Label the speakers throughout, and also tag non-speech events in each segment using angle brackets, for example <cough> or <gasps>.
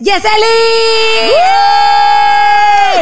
Speaker 1: ¡Yeseli!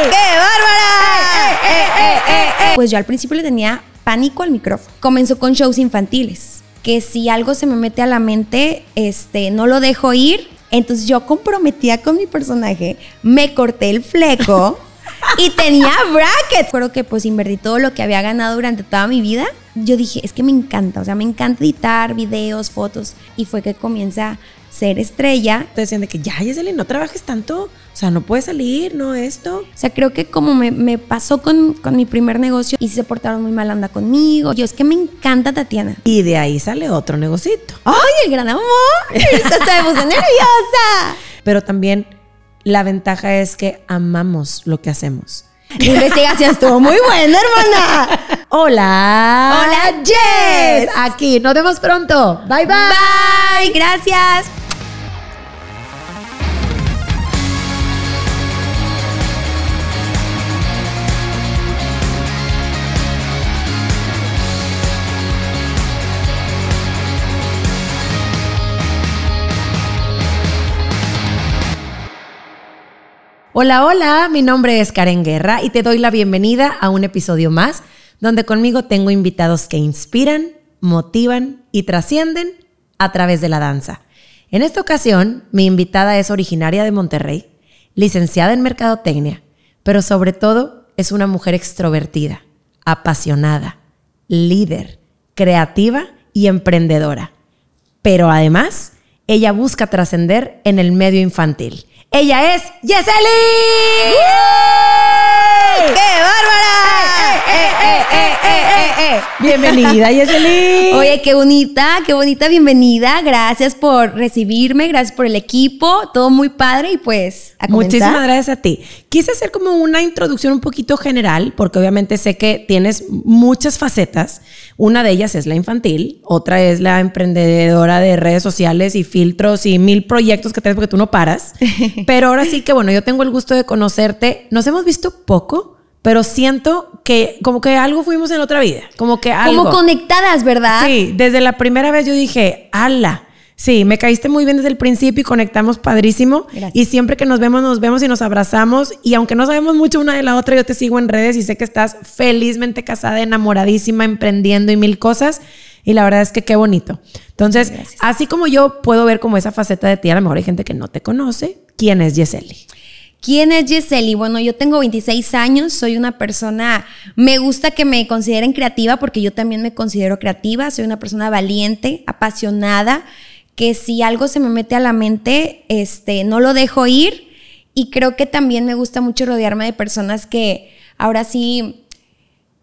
Speaker 2: ¡Qué bárbara!
Speaker 1: Eh, pues yo al principio le tenía pánico al micrófono. Comenzó con shows infantiles, que si algo se me mete a la mente, este, no lo dejo ir. Entonces yo comprometía con mi personaje, me corté el fleco <laughs> y tenía brackets. Recuerdo que pues invertí todo lo que había ganado durante toda mi vida. Yo dije, es que me encanta, o sea, me encanta editar videos, fotos. Y fue que comienza ser estrella.
Speaker 2: Te decían de que ya, Yeseli, no trabajes tanto. O sea, no puedes salir, no esto.
Speaker 1: O sea, creo que como me, pasó con, con, mi primer negocio y se portaron muy mal anda conmigo. Yo es que me encanta Tatiana.
Speaker 2: Y de ahí sale otro negocito.
Speaker 1: ¡Ay, el gran amor! <laughs> Hasta me nerviosa.
Speaker 2: Pero también la ventaja es que amamos lo que hacemos.
Speaker 1: La investigación estuvo muy buena, hermana.
Speaker 2: Hola.
Speaker 1: Hola, Jess.
Speaker 2: Aquí, nos vemos pronto. Bye, bye.
Speaker 1: Bye, gracias.
Speaker 2: Hola, hola, mi nombre es Karen Guerra y te doy la bienvenida a un episodio más donde conmigo tengo invitados que inspiran, motivan y trascienden a través de la danza. En esta ocasión, mi invitada es originaria de Monterrey, licenciada en Mercadotecnia, pero sobre todo es una mujer extrovertida, apasionada, líder, creativa y emprendedora. Pero además, ella busca trascender en el medio infantil. Ella es Yeseli.
Speaker 1: ¡Qué bárbara!
Speaker 2: Eh, eh, eh, bienvenida, Yeseli.
Speaker 1: Oye, qué bonita, qué bonita bienvenida. Gracias por recibirme, gracias por el equipo, todo muy padre y pues
Speaker 2: a Muchísimas gracias a ti. Quise hacer como una introducción un poquito general, porque obviamente sé que tienes muchas facetas. Una de ellas es la infantil, otra es la emprendedora de redes sociales y filtros y mil proyectos que tienes porque tú no paras. Pero ahora sí que, bueno, yo tengo el gusto de conocerte. Nos hemos visto poco, pero siento que como que algo fuimos en otra vida. Como que algo.
Speaker 1: Como conectadas, ¿verdad?
Speaker 2: Sí, desde la primera vez yo dije, ala. Sí, me caíste muy bien desde el principio y conectamos padrísimo. Y siempre que nos vemos, nos vemos y nos abrazamos. Y aunque no sabemos mucho una de la otra, yo te sigo en redes y sé que estás felizmente casada, enamoradísima, emprendiendo y mil cosas. Y la verdad es que qué bonito. Entonces, así como yo puedo ver como esa faceta de ti, a lo mejor hay gente que no te conoce, ¿Quién es Yeseli?
Speaker 1: ¿Quién es Yeseli? Bueno, yo tengo 26 años, soy una persona, me gusta que me consideren creativa porque yo también me considero creativa, soy una persona valiente, apasionada, que si algo se me mete a la mente, este, no lo dejo ir y creo que también me gusta mucho rodearme de personas que ahora sí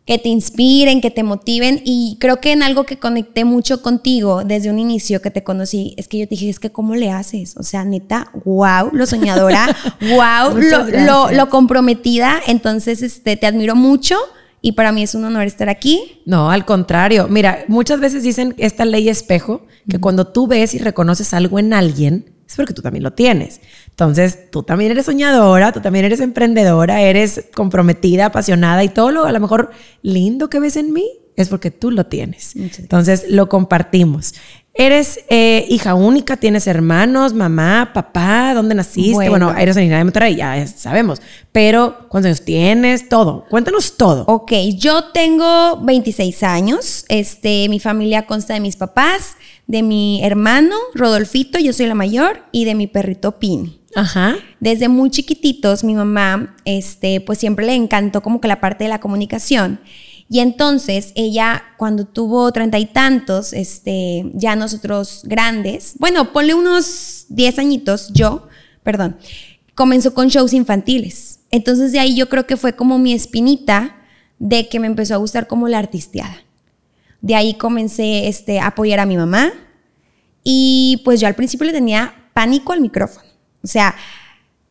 Speaker 1: que te inspiren, que te motiven. Y creo que en algo que conecté mucho contigo desde un inicio que te conocí, es que yo te dije, es que ¿cómo le haces? O sea, neta, wow, lo soñadora, <laughs> wow, lo, lo, comprometida. Entonces, este, te admiro mucho. Y para mí es un honor estar aquí.
Speaker 2: No, al contrario. Mira, muchas veces dicen esta ley espejo, que cuando tú ves y reconoces algo en alguien, es porque tú también lo tienes. Entonces, tú también eres soñadora, tú también eres emprendedora, eres comprometida, apasionada y todo lo a lo mejor lindo que ves en mí es porque tú lo tienes. Entonces, lo compartimos. Eres eh, hija única, tienes hermanos, mamá, papá, ¿dónde naciste? Bueno, eres originaria de Monterrey, ya sabemos. Pero, ¿cuántos años tienes? Todo. Cuéntanos todo.
Speaker 1: Ok, yo tengo 26 años. Este, mi familia consta de mis papás, de mi hermano, Rodolfito, yo soy la mayor, y de mi perrito Pini.
Speaker 2: Ajá.
Speaker 1: Desde muy chiquititos, mi mamá, este, pues siempre le encantó como que la parte de la comunicación. Y entonces ella, cuando tuvo treinta y tantos, este, ya nosotros grandes, bueno, ponle unos diez añitos, yo, perdón, comenzó con shows infantiles. Entonces de ahí yo creo que fue como mi espinita de que me empezó a gustar como la artisteada. De ahí comencé este, a apoyar a mi mamá y pues yo al principio le tenía pánico al micrófono. O sea,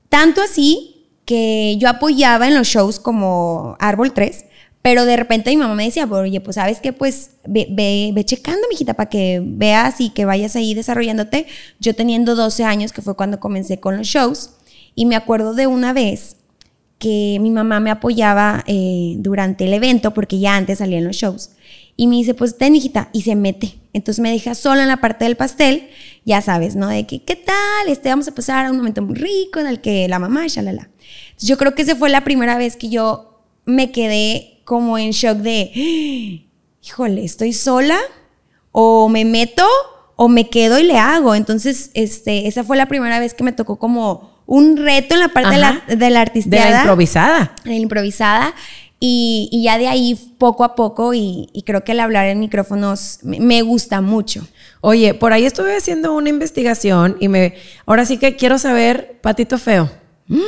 Speaker 1: tanto así que yo apoyaba en los shows como Árbol 3, pero de repente mi mamá me decía, oye, pues sabes que pues ve, ve, checando, mijita, para que veas y que vayas ahí desarrollándote. Yo teniendo 12 años, que fue cuando comencé con los shows, y me acuerdo de una vez que mi mamá me apoyaba eh, durante el evento, porque ya antes salía en los shows. Y me dice, pues ten, hijita, y se mete. Entonces me deja sola en la parte del pastel ya sabes, ¿no? De que, ¿qué tal? Este, vamos a pasar a un momento muy rico en el que la mamá, shalala. Yo creo que esa fue la primera vez que yo me quedé como en shock de, híjole, ¿estoy sola? ¿O me meto? ¿O me quedo y le hago? Entonces, este, esa fue la primera vez que me tocó como un reto en la parte de la, de la artisteada.
Speaker 2: De la improvisada.
Speaker 1: De la improvisada. Y, y, ya de ahí poco a poco, y, y creo que el hablar en micrófonos me, gusta mucho.
Speaker 2: Oye, por ahí estuve haciendo una investigación y me. Ahora sí que quiero saber, Patito Feo.
Speaker 1: Mm,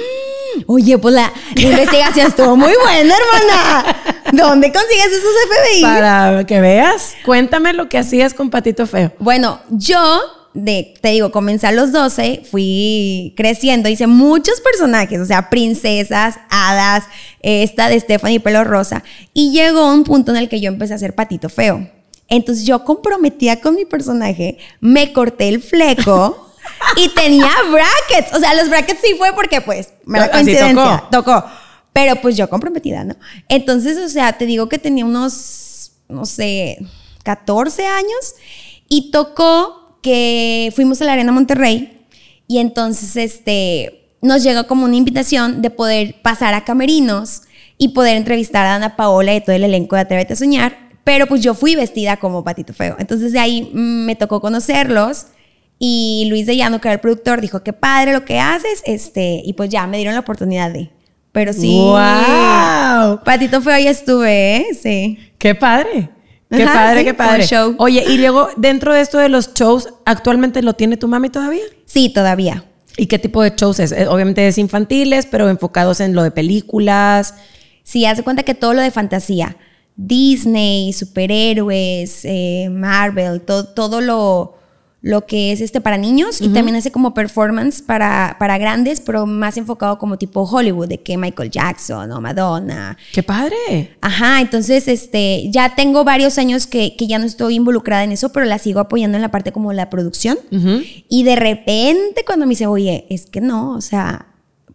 Speaker 1: oye, pues la investigación estuvo muy buena, hermana. ¿Dónde consigues esos FBI?
Speaker 2: Para que veas. Cuéntame lo que hacías con Patito Feo.
Speaker 1: Bueno, yo de, te digo, comencé a los 12, fui creciendo, hice muchos personajes, o sea, princesas, hadas, esta de Stephanie Pelo Rosa, y llegó un punto en el que yo empecé a hacer patito feo. Entonces yo comprometía con mi personaje, me corté el fleco <laughs> y tenía brackets, o sea, los brackets sí fue porque pues, me la coincidencia, tocó. tocó. Pero pues yo comprometida, ¿no? Entonces, o sea, te digo que tenía unos, no sé, 14 años y tocó que fuimos a la Arena Monterrey y entonces este, nos llegó como una invitación de poder pasar a Camerinos y poder entrevistar a Ana Paola y todo el elenco de Atrévete a Soñar, pero pues yo fui vestida como Patito Feo. Entonces de ahí me tocó conocerlos y Luis de Llano, que era el productor, dijo, qué padre lo que haces, este, y pues ya me dieron la oportunidad de... Pero sí.
Speaker 2: ¡Wow!
Speaker 1: Patito Feo ahí estuve, ¿eh? Sí.
Speaker 2: ¡Qué padre! Qué Ajá, padre, sí, qué padre.
Speaker 1: Show.
Speaker 2: Oye, y luego, dentro de esto de los shows, ¿actualmente lo tiene tu mami todavía?
Speaker 1: Sí, todavía.
Speaker 2: ¿Y qué tipo de shows es? Eh, obviamente es infantiles, pero enfocados en lo de películas.
Speaker 1: Sí, hace cuenta que todo lo de fantasía. Disney, superhéroes, eh, Marvel, todo lo, lo que es este para niños uh -huh. y también hace como performance para, para grandes, pero más enfocado como tipo Hollywood, de que Michael Jackson o Madonna.
Speaker 2: ¡Qué padre!
Speaker 1: Ajá, entonces este, ya tengo varios años que, que ya no estoy involucrada en eso, pero la sigo apoyando en la parte como la producción. Uh -huh. Y de repente cuando me dice, oye, es que no, o sea,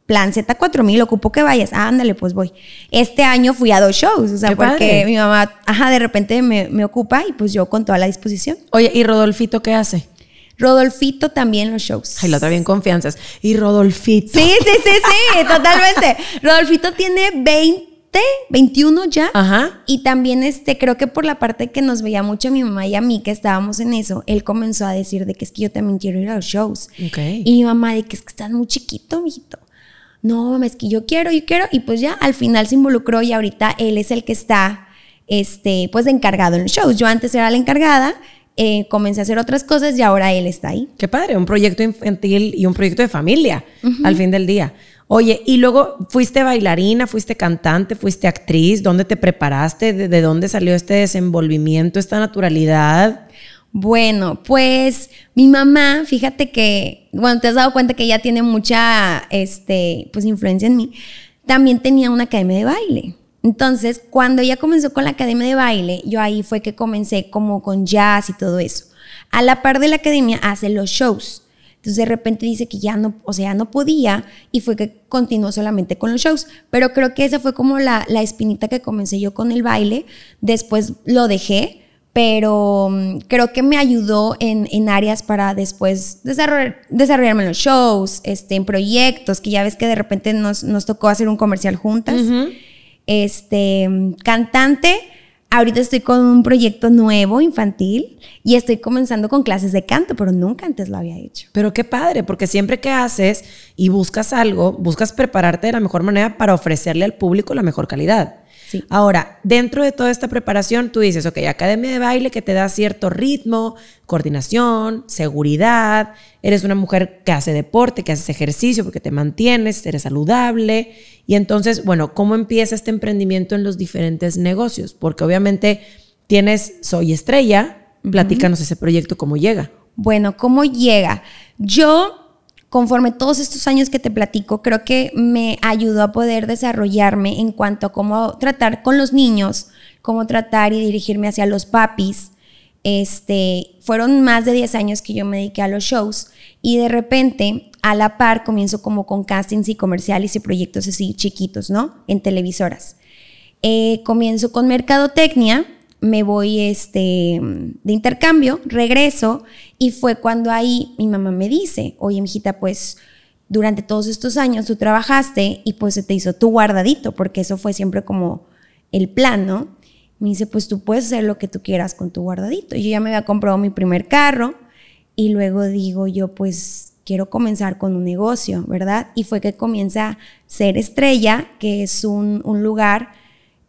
Speaker 1: plan Z4000, ocupo que vayas. Ah, ándale, pues voy. Este año fui a dos shows, o sea,
Speaker 2: Qué
Speaker 1: porque
Speaker 2: padre.
Speaker 1: mi mamá, ajá, de repente me, me ocupa y pues yo con toda la disposición.
Speaker 2: Oye, ¿y Rodolfito qué hace?
Speaker 1: Rodolfito también los shows.
Speaker 2: Ay, la otra bien confianzas. Y Rodolfito.
Speaker 1: Sí, sí, sí, sí, totalmente. Rodolfito tiene 20, 21 ya.
Speaker 2: Ajá.
Speaker 1: Y también este, creo que por la parte que nos veía mucho mi mamá y a mí que estábamos en eso, él comenzó a decir de que es que yo también quiero ir a los shows.
Speaker 2: Okay.
Speaker 1: Y mi mamá de que es que estás muy chiquito, mijito. No, mamá, es que yo quiero, yo quiero. Y pues ya al final se involucró y ahorita él es el que está, este, pues encargado en los shows. Yo antes era la encargada eh, comencé a hacer otras cosas y ahora él está ahí.
Speaker 2: Qué padre, un proyecto infantil y un proyecto de familia uh -huh. al fin del día. Oye, y luego fuiste bailarina, fuiste cantante, fuiste actriz, ¿dónde te preparaste? ¿De, de dónde salió este desenvolvimiento, esta naturalidad?
Speaker 1: Bueno, pues mi mamá, fíjate que, bueno, te has dado cuenta que ella tiene mucha, este, pues influencia en mí. También tenía una academia de baile. Entonces, cuando ella comenzó con la academia de baile, yo ahí fue que comencé como con jazz y todo eso. A la par de la academia hace los shows. Entonces de repente dice que ya no, o sea, no podía y fue que continuó solamente con los shows. Pero creo que esa fue como la, la espinita que comencé yo con el baile. Después lo dejé, pero um, creo que me ayudó en, en áreas para después desarrollar, desarrollarme en los shows, este, en proyectos, que ya ves que de repente nos, nos tocó hacer un comercial juntas. Uh este, cantante. Ahorita estoy con un proyecto nuevo infantil y estoy comenzando con clases de canto, pero nunca antes lo había hecho.
Speaker 2: Pero qué padre, porque siempre que haces y buscas algo, buscas prepararte de la mejor manera para ofrecerle al público la mejor calidad.
Speaker 1: Sí.
Speaker 2: Ahora, dentro de toda esta preparación, tú dices, ok, academia de baile que te da cierto ritmo, coordinación, seguridad, eres una mujer que hace deporte, que haces ejercicio porque te mantienes, eres saludable. Y entonces, bueno, ¿cómo empieza este emprendimiento en los diferentes negocios? Porque obviamente tienes Soy Estrella, platícanos uh -huh. ese proyecto, ¿cómo llega?
Speaker 1: Bueno, ¿cómo llega? Yo conforme todos estos años que te platico, creo que me ayudó a poder desarrollarme en cuanto a cómo tratar con los niños, cómo tratar y dirigirme hacia los papis. Este, fueron más de 10 años que yo me dediqué a los shows y de repente a la par comienzo como con castings y comerciales y proyectos así chiquitos, ¿no? En televisoras. Eh, comienzo con mercadotecnia, me voy este, de intercambio, regreso Y fue cuando ahí mi mamá me dice, oye, mijita, pues durante todos estos años tú trabajaste y pues se te hizo tu guardadito, porque eso fue siempre como el plan, ¿no? Me dice, pues tú puedes hacer lo que tú quieras con tu guardadito. Yo ya me había comprado mi primer carro y luego digo yo, pues quiero comenzar con un negocio, ¿verdad? Y fue que comienza Ser Estrella, que es un, lugar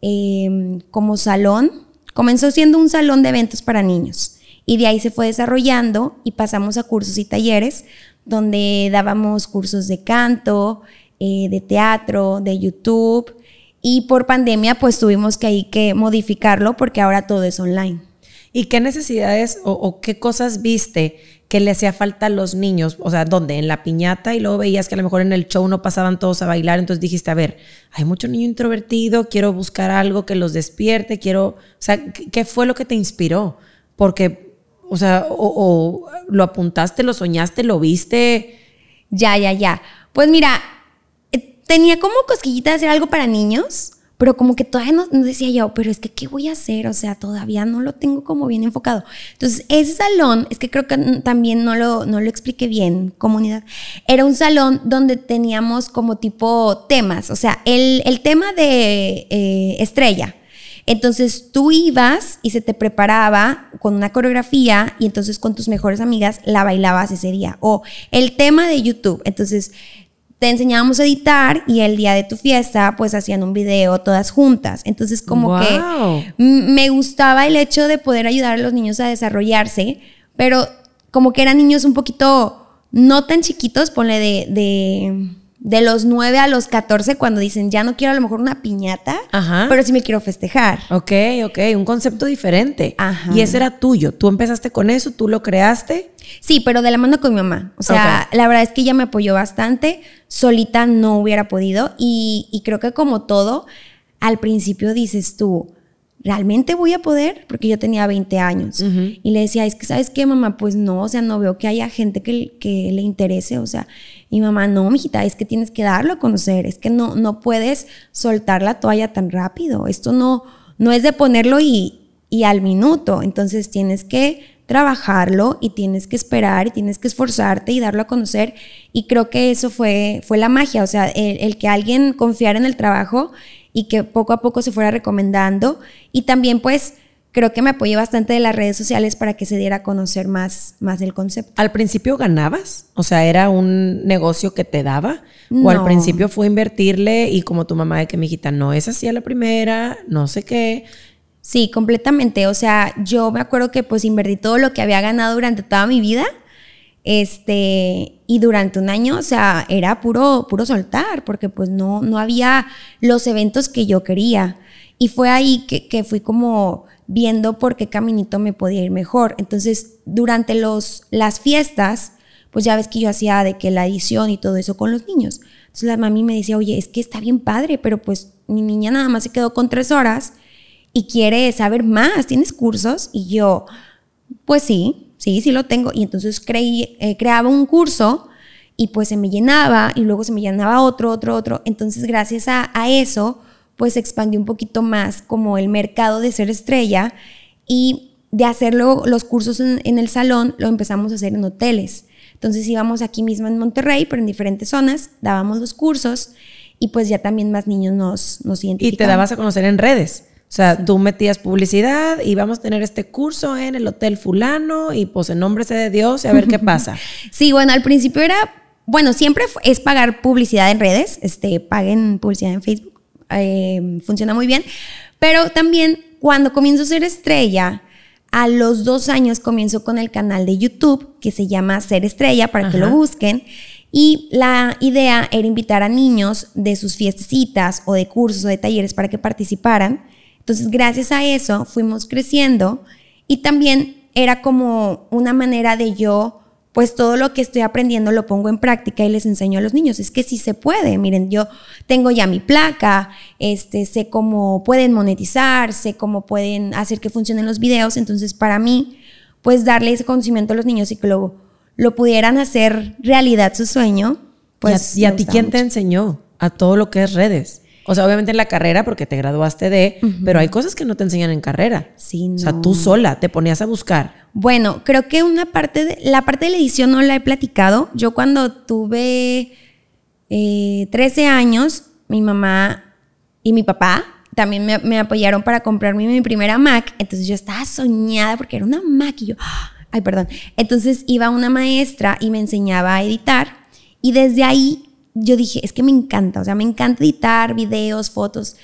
Speaker 1: em, como salón. Comenzó siendo un salón de eventos para niños y de ahí se fue desarrollando y pasamos a cursos y talleres donde dábamos cursos de canto, eh, de teatro, de YouTube y por pandemia pues tuvimos que ahí que modificarlo porque ahora todo es online.
Speaker 2: ¿Y qué necesidades o, qué cosas viste que le hacía falta a los niños? O sea, ¿dónde? En la piñata y luego veías que a lo mejor en el show no pasaban todos a bailar, entonces dijiste, a ver, hay mucho niño introvertido, quiero buscar algo que los despierte, quiero, o sea, ¿qué fue lo que te inspiró? Porque, o sea, o lo apuntaste, lo soñaste, lo viste.
Speaker 1: Ya, ya, ya. Pues mira, tenía como cosquillita de hacer algo para niños, pero como que todavía no, decía yo, pero es que, ¿qué voy a hacer? O sea, todavía no lo tengo como bien enfocado. Entonces, ese salón, es que creo que también no lo, no lo expliqué bien, comunidad, era un salón donde teníamos como tipo temas, o sea, el, tema de eh, estrella. Entonces tú ibas y se te preparaba con una coreografía y entonces con tus mejores amigas la bailabas ese día. O el tema de YouTube. Entonces te enseñábamos a editar y el día de tu fiesta pues hacían un video todas juntas. Entonces como que me gustaba el hecho de poder ayudar a los niños a desarrollarse, pero como que eran niños un poquito no tan chiquitos, ponle de, de, de los 9 a los 14 cuando dicen ya no quiero a lo mejor una piñata, pero sí me quiero festejar.
Speaker 2: Ok, ok, un concepto diferente. Y ese era tuyo. Tú empezaste con eso, tú lo creaste.
Speaker 1: Sí, pero de la mano con mi mamá. O sea, la verdad es que ella me apoyó bastante. Solita no hubiera podido. Y, creo que como todo, al principio dices tú, ¿realmente voy a poder? Porque yo tenía 20 años. Y le decía, es que, ¿sabes qué, mamá? Pues no, o sea, no veo que haya gente que, que le interese. O sea, mi mamá, no, mijita, es que tienes que darlo a conocer. Es que no, no puedes soltar la toalla tan rápido. Esto no, no es de ponerlo y, y al minuto. Entonces tienes que trabajarlo y tienes que esperar y tienes que esforzarte y darlo a conocer. Y creo que eso fue, fue la magia, o sea, el, que alguien confiara en el trabajo y que poco a poco se fuera recomendando. Y también pues creo que me apoyé bastante de las redes sociales para que se diera a conocer más, más del concepto.
Speaker 2: ¿Al principio ganabas? O sea, ¿era un negocio que te daba? ¿O al principio fue invertirle y como tu mamá de que mi hijita no es así a la primera, no sé qué?
Speaker 1: Sí, completamente. O sea, yo me acuerdo que pues invertí todo lo que había ganado durante toda mi vida. Este, y durante un año, o sea, era puro, puro soltar, porque pues no, no había los eventos que yo quería. Y fue ahí que, que fui como viendo por qué caminito me podía ir mejor. Entonces, durante los, las fiestas, pues ya ves que yo hacía de que la edición y todo eso con los niños. Entonces la mami me decía, oye, es que está bien padre, pero pues mi niña nada más se quedó con tres horas y quiere saber más, ¿tienes cursos? Y yo, pues sí, sí, sí lo tengo. Y entonces creí, eh, creaba un curso y pues se me llenaba y luego se me llenaba otro, otro, otro. Entonces gracias a, eso, pues expandió un poquito más como el mercado de ser estrella y de hacerlo los cursos en, en el salón, lo empezamos a hacer en hoteles. Entonces íbamos aquí mismo en Monterrey, pero en diferentes zonas, dábamos los cursos y pues ya también más niños nos, nos identificaban.
Speaker 2: Y te dabas a conocer en redes. O sea, tú metías publicidad y vamos a tener este curso en el Hotel Fulano y pues en nombre sea de Dios y a ver qué pasa. <laughs>
Speaker 1: sí, bueno, al principio era, bueno, siempre es pagar publicidad en redes, este, paguen publicidad en Facebook, eh, funciona muy bien, pero también cuando comienzo a ser estrella, a los dos años comienzo con el canal de YouTube que se llama Ser Estrella para que lo busquen. Y la idea era invitar a niños de sus fiestecitas o de cursos o de talleres para que participaran. Entonces, gracias a eso fuimos creciendo y también era como una manera de yo, pues todo lo que estoy aprendiendo lo pongo en práctica y les enseño a los niños. Es que sí se puede. Miren, yo tengo ya mi placa, este, sé cómo pueden monetizar, sé cómo pueden hacer que funcionen los videos. Entonces, para mí, pues darle ese conocimiento a los niños y que lo, lo pudieran hacer realidad su sueño. Pues,
Speaker 2: ¿Y a, ti quién te enseñó a todo lo que es redes? O sea, obviamente en la carrera, porque te graduaste de, pero hay cosas que no te enseñan en carrera.
Speaker 1: Sí, no.
Speaker 2: O sea, tú sola te ponías a buscar.
Speaker 1: Bueno, creo que una parte de la parte de la edición no la he platicado. Yo cuando tuve eh, 13 años, mi mamá y mi papá también me, me, apoyaron para comprarme mi primera Mac. Entonces yo estaba soñada porque era una Mac y yo, <gasps> ay, perdón. Entonces iba una maestra y me enseñaba a editar y desde ahí yo dije, es que me encanta, o sea, me encanta editar videos, fotos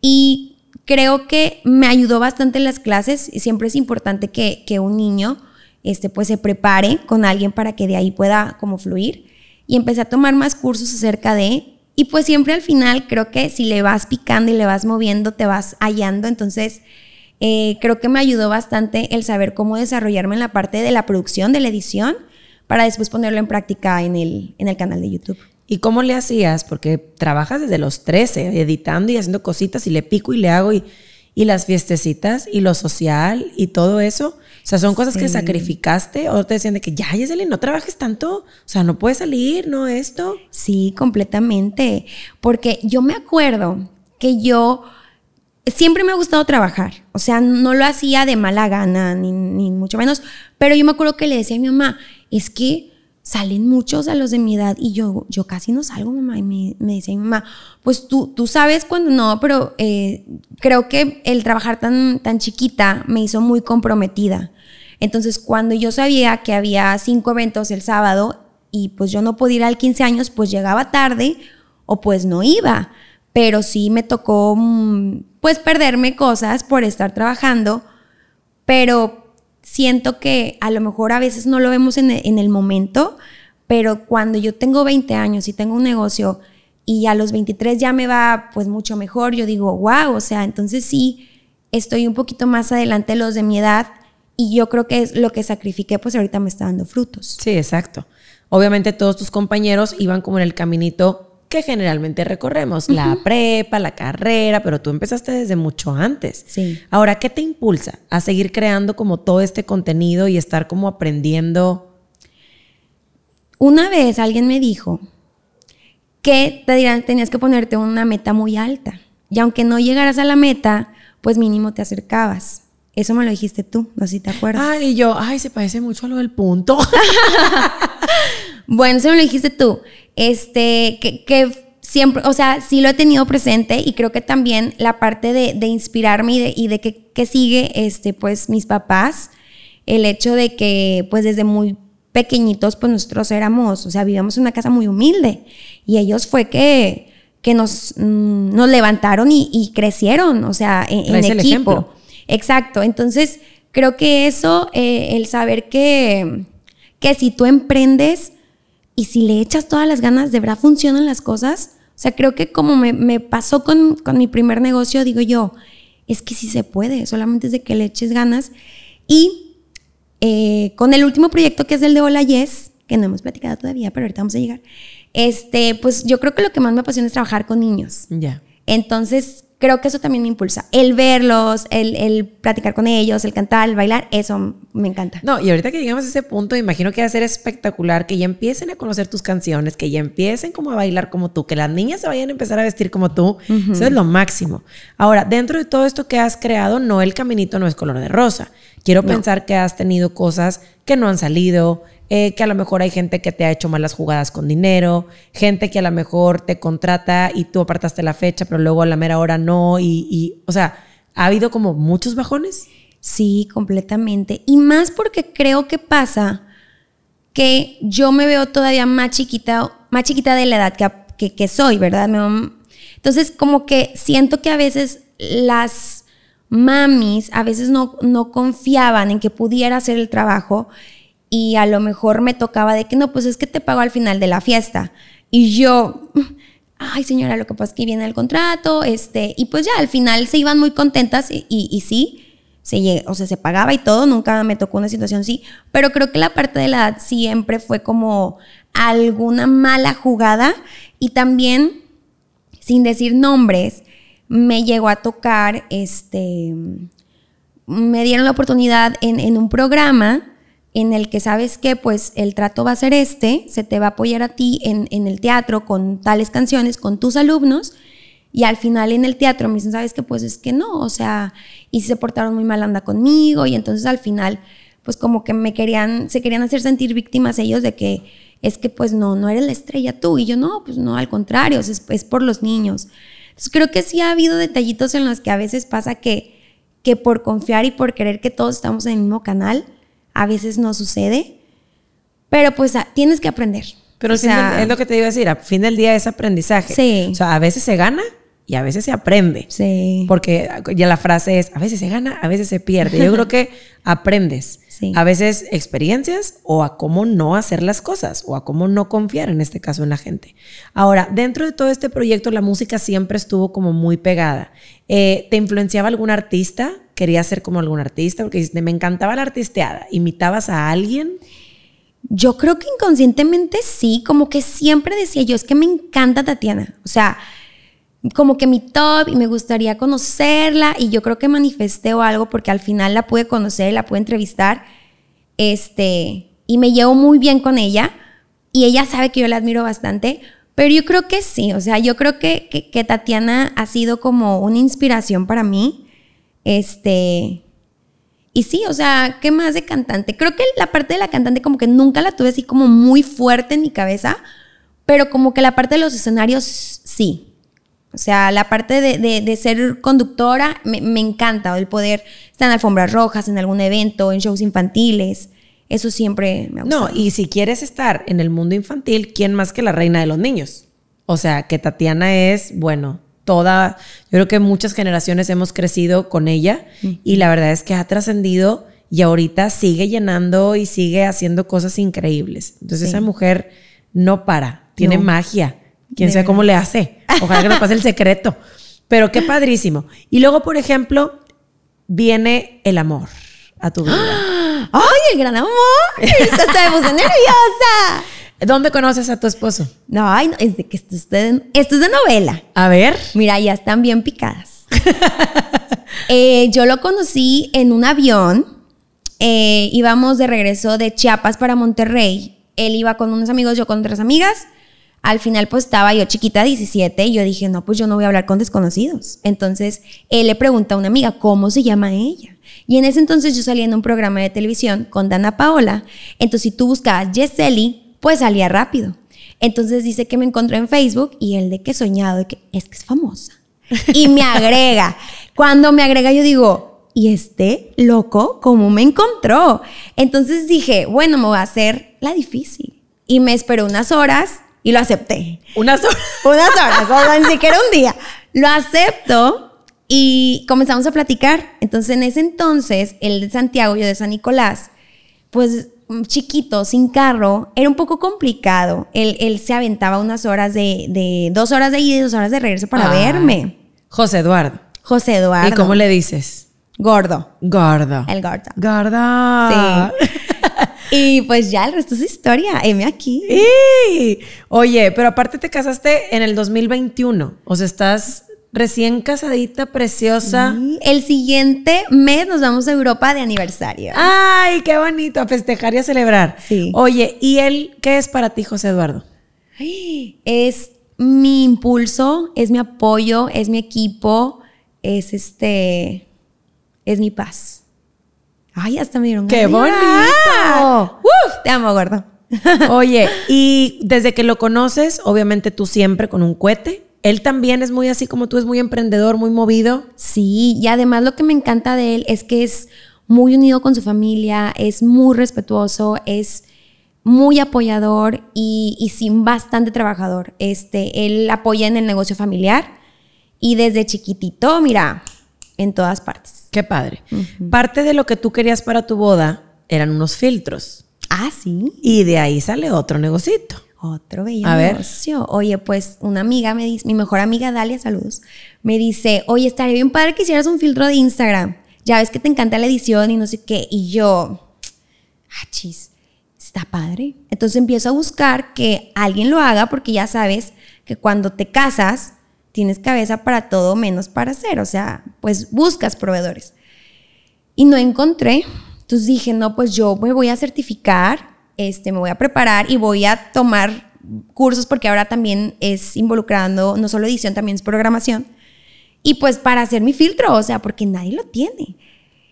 Speaker 1: y creo que me ayudó bastante en las clases. Siempre es importante que, que un niño este, pues se prepare con alguien para que de ahí pueda como fluir. Y empecé a tomar más cursos acerca de, y pues siempre al final creo que si le vas picando y le vas moviendo, te vas hallando. Entonces, eh, creo que me ayudó bastante el saber cómo desarrollarme en la parte de la producción, de la edición, para después ponerlo en práctica en el, en el canal de YouTube.
Speaker 2: ¿Y cómo le hacías? Porque trabajas desde los 13, editando y haciendo cositas y le pico y le hago y, y las fiestecitas y lo social y todo eso. O sea, son cosas sí. que sacrificaste o te decían de que ya, Yeselin, no trabajes tanto. O sea, no puedes salir, no esto.
Speaker 1: Sí, completamente. Porque yo me acuerdo que yo siempre me ha gustado trabajar. O sea, no lo hacía de mala gana, ni, ni mucho menos. Pero yo me acuerdo que le decía a mi mamá, es que salen muchos a los de mi edad y yo, yo casi no salgo, mamá. Y me, me decía mi mamá, pues tú, tú sabes cuando no, pero eh, creo que el trabajar tan, tan chiquita me hizo muy comprometida. Entonces, cuando yo sabía que había cinco eventos el sábado y pues yo no podía ir al 15 años, pues llegaba tarde o pues no iba. Pero sí me tocó pues perderme cosas por estar trabajando, pero siento que a lo mejor a veces no lo vemos en el, en el, momento, pero cuando yo tengo 20 años y tengo un negocio y a los 23 ya me va pues mucho mejor, yo digo, wow, o sea, entonces sí, estoy un poquito más adelante de los de mi edad y yo creo que es lo que sacrifiqué, pues ahorita me está dando frutos.
Speaker 2: Sí, exacto. Obviamente todos tus compañeros iban como en el caminito que generalmente recorremos, uh -huh. la prepa, la carrera, pero tú empezaste desde mucho antes.
Speaker 1: Sí.
Speaker 2: Ahora, ¿qué te impulsa a seguir creando como todo este contenido y estar como aprendiendo?
Speaker 1: Una vez alguien me dijo que te dirán, tenías que ponerte una meta muy alta. Y aunque no llegaras a la meta, pues mínimo te acercabas. Eso me lo dijiste tú, no sé si te acuerdas.
Speaker 2: Ay, y yo, ay, se parece mucho a lo del punto. <laughs> <laughs>
Speaker 1: bueno, eso me lo dijiste tú. Este, que, que, siempre, o sea, sí lo he tenido presente y creo que también la parte de, de inspirarme y de, y de que, que, sigue, este, pues mis papás, el hecho de que, pues desde muy pequeñitos, pues nosotros éramos, o sea, vivíamos en una casa muy humilde y ellos fue que, que nos, mmm, nos levantaron y, y, crecieron, o sea, en, en equipo. Exacto, entonces creo que eso, eh, el saber que, que si tú emprendes y si le echas todas las ganas, de verdad funcionan las cosas. O sea, creo que como me, me pasó con, con, mi primer negocio, digo yo, es que sí se puede, solamente es de que le eches ganas. Y eh, con el último proyecto que es el de Hola Yes, que no hemos platicado todavía, pero ahorita vamos a llegar, este, pues yo creo que lo que más me apasiona es trabajar con niños.
Speaker 2: Ya. Yeah.
Speaker 1: Entonces, creo que eso también me impulsa. El verlos, el, el, platicar con ellos, el cantar, el bailar, eso me encanta.
Speaker 2: No, y ahorita que llegamos a ese punto, imagino que va a ser espectacular que ya empiecen a conocer tus canciones, que ya empiecen como a bailar como tú, que las niñas se vayan a empezar a vestir como tú. Uh -huh. Eso es lo máximo. Ahora, dentro de todo esto que has creado, no el caminito no es color de rosa. Quiero no. pensar que has tenido cosas que no han salido, eh, que a lo mejor hay gente que te ha hecho malas jugadas con dinero, gente que a lo mejor te contrata y tú apartaste la fecha, pero luego a la mera hora no, y, o sea, ¿ha habido como muchos bajones?
Speaker 1: Sí, completamente. Y más porque creo que pasa que yo me veo todavía más chiquita, más chiquita de la edad que, que, que soy, ¿verdad? Entonces, como que siento que a veces las mamis a veces no, no confiaban en que pudiera hacer el trabajo y a lo mejor me tocaba de que no, pues es que te pago al final de la fiesta. Y yo, <laughs> ay señora, lo que pasa es que viene el contrato, este, y pues ya al final se iban muy contentas y, y, sí, se, o sea, se pagaba y todo, nunca me tocó una situación así, pero creo que la parte de la edad siempre fue como alguna mala jugada y también, sin decir nombres, me llegó a tocar, este, me dieron la oportunidad en, en un programa en el que sabes que pues el trato va a ser este, se te va a apoyar a ti en, el teatro con tales canciones, con tus alumnos, Y al final en el teatro me dicen, ¿sabes qué? Pues es que no, o sea, y se portaron muy mal anda conmigo y entonces al final pues como que me querían, se querían hacer sentir víctimas ellos de que es que pues no, no eres la estrella tú. Y yo no, pues no, al contrario, es, es por los niños. Entonces creo que sí ha habido detallitos en los que a veces pasa que, que por confiar y por querer que todos estamos en el mismo canal, a veces no sucede. Pero pues tienes que aprender.
Speaker 2: Pero es lo que te iba a decir, a fin del día es aprendizaje. Sí. O sea, a veces se gana y a veces se aprende. Sí. Porque ya la frase es, a veces se gana, a veces se pierde. Yo creo que <laughs> aprendes. Sí. A veces experiencias o a cómo no hacer las cosas o a cómo no confiar en este caso en la gente. Ahora, dentro de todo este proyecto la música siempre estuvo como muy pegada. Eh, ¿Te influenciaba algún artista? ¿Querías ser como algún artista? Porque me encantaba la artisteada. ¿Imitabas a alguien?
Speaker 1: Yo creo que inconscientemente sí, como que siempre decía yo, es que me encanta Tatiana. O sea, como que mi top y me gustaría conocerla y yo creo que manifesté o algo porque al final la pude conocer, la pude entrevistar, este, y me llevo muy bien con ella y ella sabe que yo la admiro bastante, pero yo creo que sí, o sea, yo creo que, que, Tatiana ha sido como una inspiración para mí, este, y sí, o sea, ¿qué más de cantante? Creo que la parte de la cantante como que nunca la tuve así como muy fuerte en mi cabeza, pero como que la parte de los escenarios sí. O sea, la parte de, ser conductora me, encanta, el poder estar en alfombras rojas, en algún evento, en shows infantiles. Eso siempre me ha
Speaker 2: gustado. No, y si quieres estar en el mundo infantil, ¿quién más que la reina de los niños? O sea, que Tatiana es, bueno, toda, yo creo que muchas generaciones hemos crecido con ella y la verdad es que ha trascendido y ahorita sigue llenando y sigue haciendo cosas increíbles. Entonces esa mujer no para, tiene magia Quién sabe cómo le hace. Ojalá que nos pase el <laughs> secreto. Pero qué padrísimo. Y luego, por ejemplo, viene el amor a tu vida. <gasps>
Speaker 1: ¡Ay, el gran amor! Estoy <laughs> nerviosa.
Speaker 2: ¿Dónde conoces a tu esposo?
Speaker 1: No, ay, no, es de que esto es de, esto es de novela.
Speaker 2: A ver.
Speaker 1: Mira, ya están bien picadas. <laughs> Eh, yo lo conocí en un avión. Eh, íbamos de regreso de Chiapas para Monterrey. Él iba con unos amigos, yo con otras amigas. Al final, pues estaba yo chiquita, 17, y yo dije, no, pues yo no voy a hablar con desconocidos. Entonces, él le pregunta a una amiga, ¿cómo se llama ella? Y en ese entonces yo salía en un programa de televisión con Dana Paola. Entonces, si tú buscabas Yeseli, pues salía rápido. Entonces dice que me encontró en Facebook y él de que soñado, de que es que es famosa. Y me <laughs> agrega. Cuando me agrega, yo digo, ¿y este loco cómo me encontró? Entonces dije, bueno, me voy a hacer la difícil. Y me esperó unas horas y lo acepté.
Speaker 2: Unas horas. <laughs>
Speaker 1: Unas horas, o sea, ni siquiera un día. Lo acepto y comenzamos a platicar. Entonces, en ese entonces, el de Santiago, yo de San Nicolás, pues chiquito, sin carro, era un poco complicado. Él, él se aventaba unas horas de, de, dos horas de ida y dos horas de regreso para verme.
Speaker 2: José Eduardo.
Speaker 1: José Eduardo.
Speaker 2: ¿Y cómo le dices?
Speaker 1: Gordo.
Speaker 2: Gordo.
Speaker 1: El gordo.
Speaker 2: Gordo.
Speaker 1: Sí. <laughs> Y pues ya el resto es historia. M aquí.
Speaker 2: Oye, pero aparte te casaste en el 2021. O sea, estás recién casadita, preciosa.
Speaker 1: El siguiente mes nos vamos a Europa de aniversario.
Speaker 2: Ay, qué bonito, a festejar y a celebrar.
Speaker 1: Sí.
Speaker 2: Oye, ¿y él qué es para ti, José Eduardo?
Speaker 1: Es mi impulso, es mi apoyo, es mi equipo, es este, es mi paz. Ay, hasta me dieron
Speaker 2: ¡Qué bonito!
Speaker 1: ¡Uf! Te amo, gordo.
Speaker 2: Oye, <laughs> y desde que lo conoces, obviamente tú siempre con un cohete. Él también es muy así como tú, es muy emprendedor, muy movido.
Speaker 1: Sí, y además lo que me encanta de él es que es muy unido con su familia, es muy respetuoso, es muy apoyador y, y sí, bastante trabajador. Este, él apoya en el negocio familiar y desde chiquitito, mira, en todas partes.
Speaker 2: Qué padre. Parte de lo que tú querías para tu boda eran unos filtros.
Speaker 1: Ah, sí.
Speaker 2: Y de ahí sale otro negocito.
Speaker 1: Otro bello A negocio. Oye, pues una amiga me dice, mi mejor amiga Dalia, saludos, me dice, oye, estaría bien padre que hicieras un filtro de Instagram. Ya ves que te encanta la edición y no sé qué. Y yo, ah, chis, está padre. Entonces empiezo a buscar que alguien lo haga porque ya sabes que cuando te casas, tienes cabeza para todo menos para hacer, o sea, pues buscas proveedores. Y no encontré, entonces dije, no, pues yo me voy a certificar, este, me voy a preparar y voy a tomar cursos porque ahora también es involucrando no solo edición, también es programación. Y pues para hacer mi filtro, o sea, porque nadie lo tiene.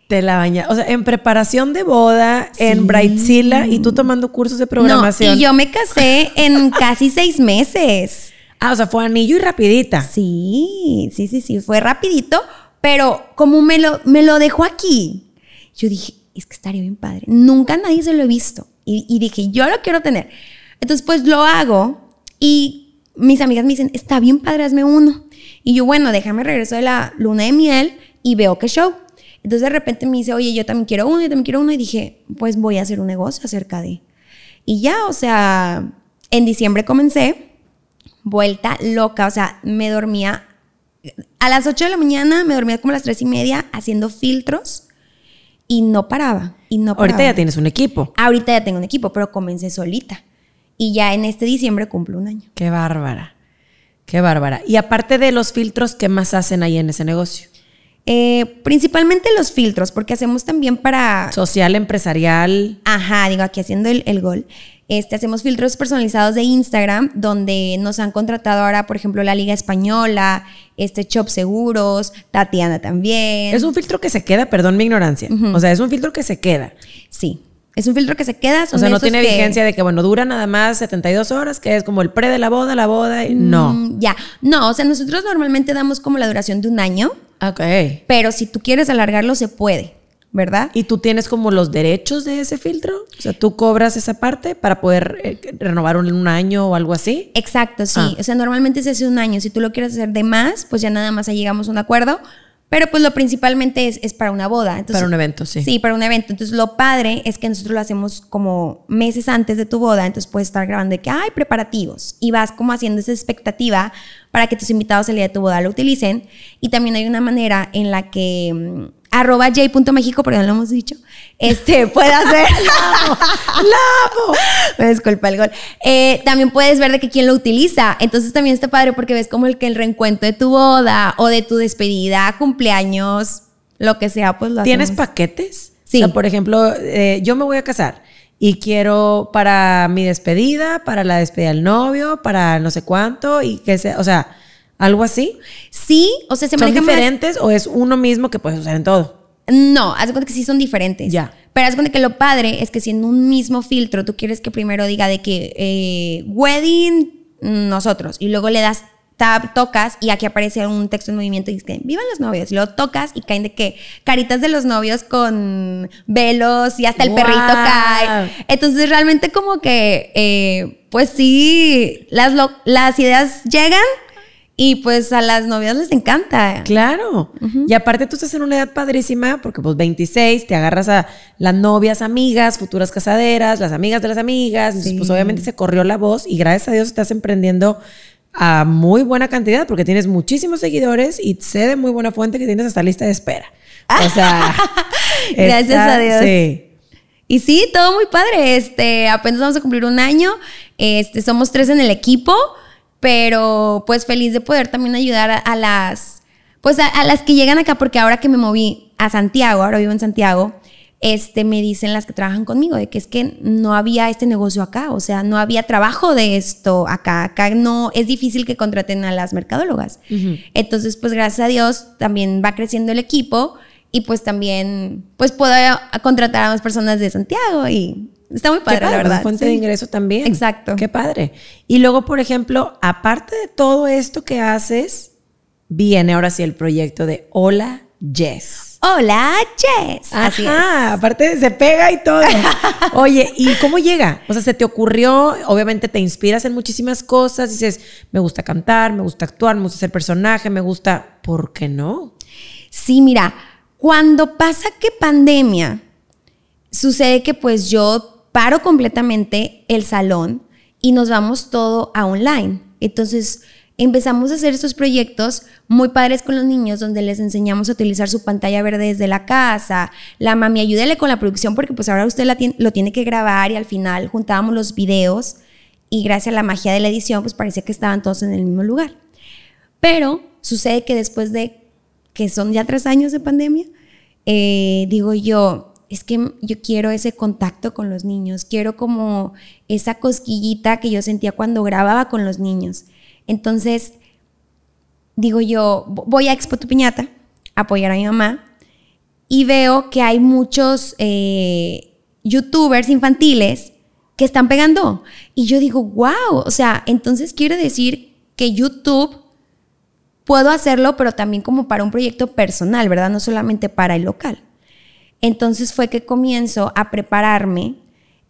Speaker 2: Te la baña. O sea, en preparación de boda, en Brightzilla y tú tomando cursos de programación.
Speaker 1: No, y yo me casé en casi seis meses.
Speaker 2: Ah, o sea, fue anillo y rapidita.
Speaker 1: Sí, sí, sí, sí, fue rapidito, pero como me lo, me lo dejó aquí, yo dije, es que estaría bien padre. Nunca nadie se lo he visto. Y, dije, yo lo quiero tener. Entonces, pues lo hago y mis amigas me dicen, está bien padre, hazme uno. Y yo, bueno, déjame regreso de la luna de miel y veo qué show. Entonces de repente me dice, oye, yo también quiero uno, yo también quiero uno. Y dije, pues voy a hacer un negocio acerca de. Y ya, o sea, en diciembre comencé, vuelta loca, o sea, me dormía a las 8 de la mañana, me dormía como a las 3 y media haciendo filtros y no paraba. Y no paraba.
Speaker 2: Ahorita ya tienes un equipo.
Speaker 1: Ahorita ya tengo un equipo, pero comencé solita. Y ya en este diciembre cumplo un año.
Speaker 2: Qué bárbara. Qué bárbara. Y aparte de los filtros, ¿qué más hacen ahí en ese negocio?
Speaker 1: Eh, principalmente los filtros, porque hacemos también para...
Speaker 2: Social, empresarial.
Speaker 1: Ajá, digo, aquí haciendo el, el gol. Este, hacemos filtros personalizados de Instagram, donde nos han contratado ahora, por ejemplo, la Liga Española, este Shop Seguros, Tatiana también.
Speaker 2: Es un filtro que se queda, perdón mi ignorancia. O sea, es un filtro que se queda.
Speaker 1: Sí. Es un filtro que se queda.
Speaker 2: o sea, no tiene vigencia de que, bueno, dura nada más 72 horas, que es como el pre de la boda, la boda. Y... No.
Speaker 1: Mm, ya. No, o sea, nosotros normalmente damos como la duración de un año.
Speaker 2: Ok.
Speaker 1: Pero si tú quieres alargarlo, se puede. ¿Verdad?
Speaker 2: ¿Y tú tienes como los derechos de ese filtro? O sea, tú cobras esa parte para poder eh, renovar un, un, año o algo así.
Speaker 1: Exacto, sí. Ah. O sea, normalmente se hace un año. Si tú lo quieres hacer de más, pues ya nada más ahí llegamos a un acuerdo. Pero pues lo principalmente es, es para una boda. Entonces,
Speaker 2: para un evento, sí.
Speaker 1: Sí, para un evento. Entonces lo padre es que nosotros lo hacemos como meses antes de tu boda. Entonces puedes estar grabando de que hay preparativos y vas como haciendo esa expectativa para que tus invitados el día de tu boda lo utilicen. Y también hay una manera en la que mm, arroba j.mexico, pero no lo hemos dicho, este, puede hacer... <laughs>
Speaker 2: ¡Lavo!
Speaker 1: Me disculpa el gol. Eh, también puedes ver de que quién lo utiliza. Entonces también está padre porque ves como el que el reencuentro de tu boda o de tu despedida, cumpleaños, lo que sea, pues lo
Speaker 2: ¿Tienes paquetes?
Speaker 1: Sí.
Speaker 2: O sea, por ejemplo, eh, yo me voy a casar y quiero para mi despedida, para la despedida del novio, para no sé cuánto y que sea, o sea ¿Algo así?
Speaker 1: Sí, o sea, se
Speaker 2: ¿Son diferentes o es uno mismo que puedes usar en todo?
Speaker 1: No, haz de cuenta que sí son diferentes.
Speaker 2: Ya.
Speaker 1: Pero haz de cuenta que lo padre es que si en un mismo filtro tú quieres que primero diga de que eh, wedding nosotros y luego le das tab, tocas y aquí aparece un texto en movimiento y dice vivan los novios. Y luego tocas y caen de que caritas de los novios con velos y hasta el perrito cae. Entonces realmente como que, eh, pues sí, las, las ideas llegan y pues a las novias les encanta.
Speaker 2: Claro. Y aparte tú estás en una edad padrísima porque pues 26, te agarras a las novias, amigas, futuras casaderas, las amigas de las amigas. Entonces pues obviamente se corrió la voz y gracias a Dios estás emprendiendo a muy buena cantidad porque tienes muchísimos seguidores y sé de muy buena fuente que tienes hasta lista de espera. O sea, <laughs>
Speaker 1: gracias a Dios. Sí. Y sí, todo muy padre. Este, apenas vamos a cumplir un año. Este, somos tres en el equipo pero pues feliz de poder también ayudar a, las, pues a, las que llegan acá, porque ahora que me moví a Santiago, ahora vivo en Santiago, este, me dicen las que trabajan conmigo, de que es que no había este negocio acá, o sea, no había trabajo de esto acá, acá no, es difícil que contraten a las mercadólogas. Entonces, pues gracias a Dios también va creciendo el equipo y pues también, pues puedo contratar a más personas de Santiago y Está muy padre, la verdad.
Speaker 2: fuente de ingreso también.
Speaker 1: Exacto.
Speaker 2: Qué padre. Y luego, por ejemplo, aparte de todo esto que haces, viene ahora sí el proyecto de Hola Jess.
Speaker 1: Hola Jess.
Speaker 2: Así Ajá, aparte se pega y todo. <laughs> Oye, ¿y cómo llega? O sea, se te ocurrió, obviamente te inspiras en muchísimas cosas, dices, me gusta cantar, me gusta actuar, me gusta ser personaje, me gusta, ¿por qué no?
Speaker 1: Sí, mira, cuando pasa que pandemia, sucede que pues yo paro completamente el salón y nos vamos todo a online. Entonces empezamos a hacer estos proyectos muy padres con los niños donde les enseñamos a utilizar su pantalla verde desde la casa. La mami, ayúdele con la producción porque pues ahora usted lo tiene que grabar y al final juntábamos los videos y gracias a la magia de la edición pues parecía que estaban todos en el mismo lugar. Pero sucede que después de que son ya tres años de pandemia, eh, digo yo, es que yo quiero ese contacto con los niños, quiero como esa cosquillita que yo sentía cuando grababa con los niños. Entonces, digo yo, voy a Expo Tu Piñata, apoyar a mi mamá, y veo que hay muchos eh, youtubers infantiles que están pegando. Y yo digo, wow, o sea, entonces quiere decir que YouTube puedo hacerlo, pero también como para un proyecto personal, ¿verdad? No solamente para el local. Entonces fue que comienzo a prepararme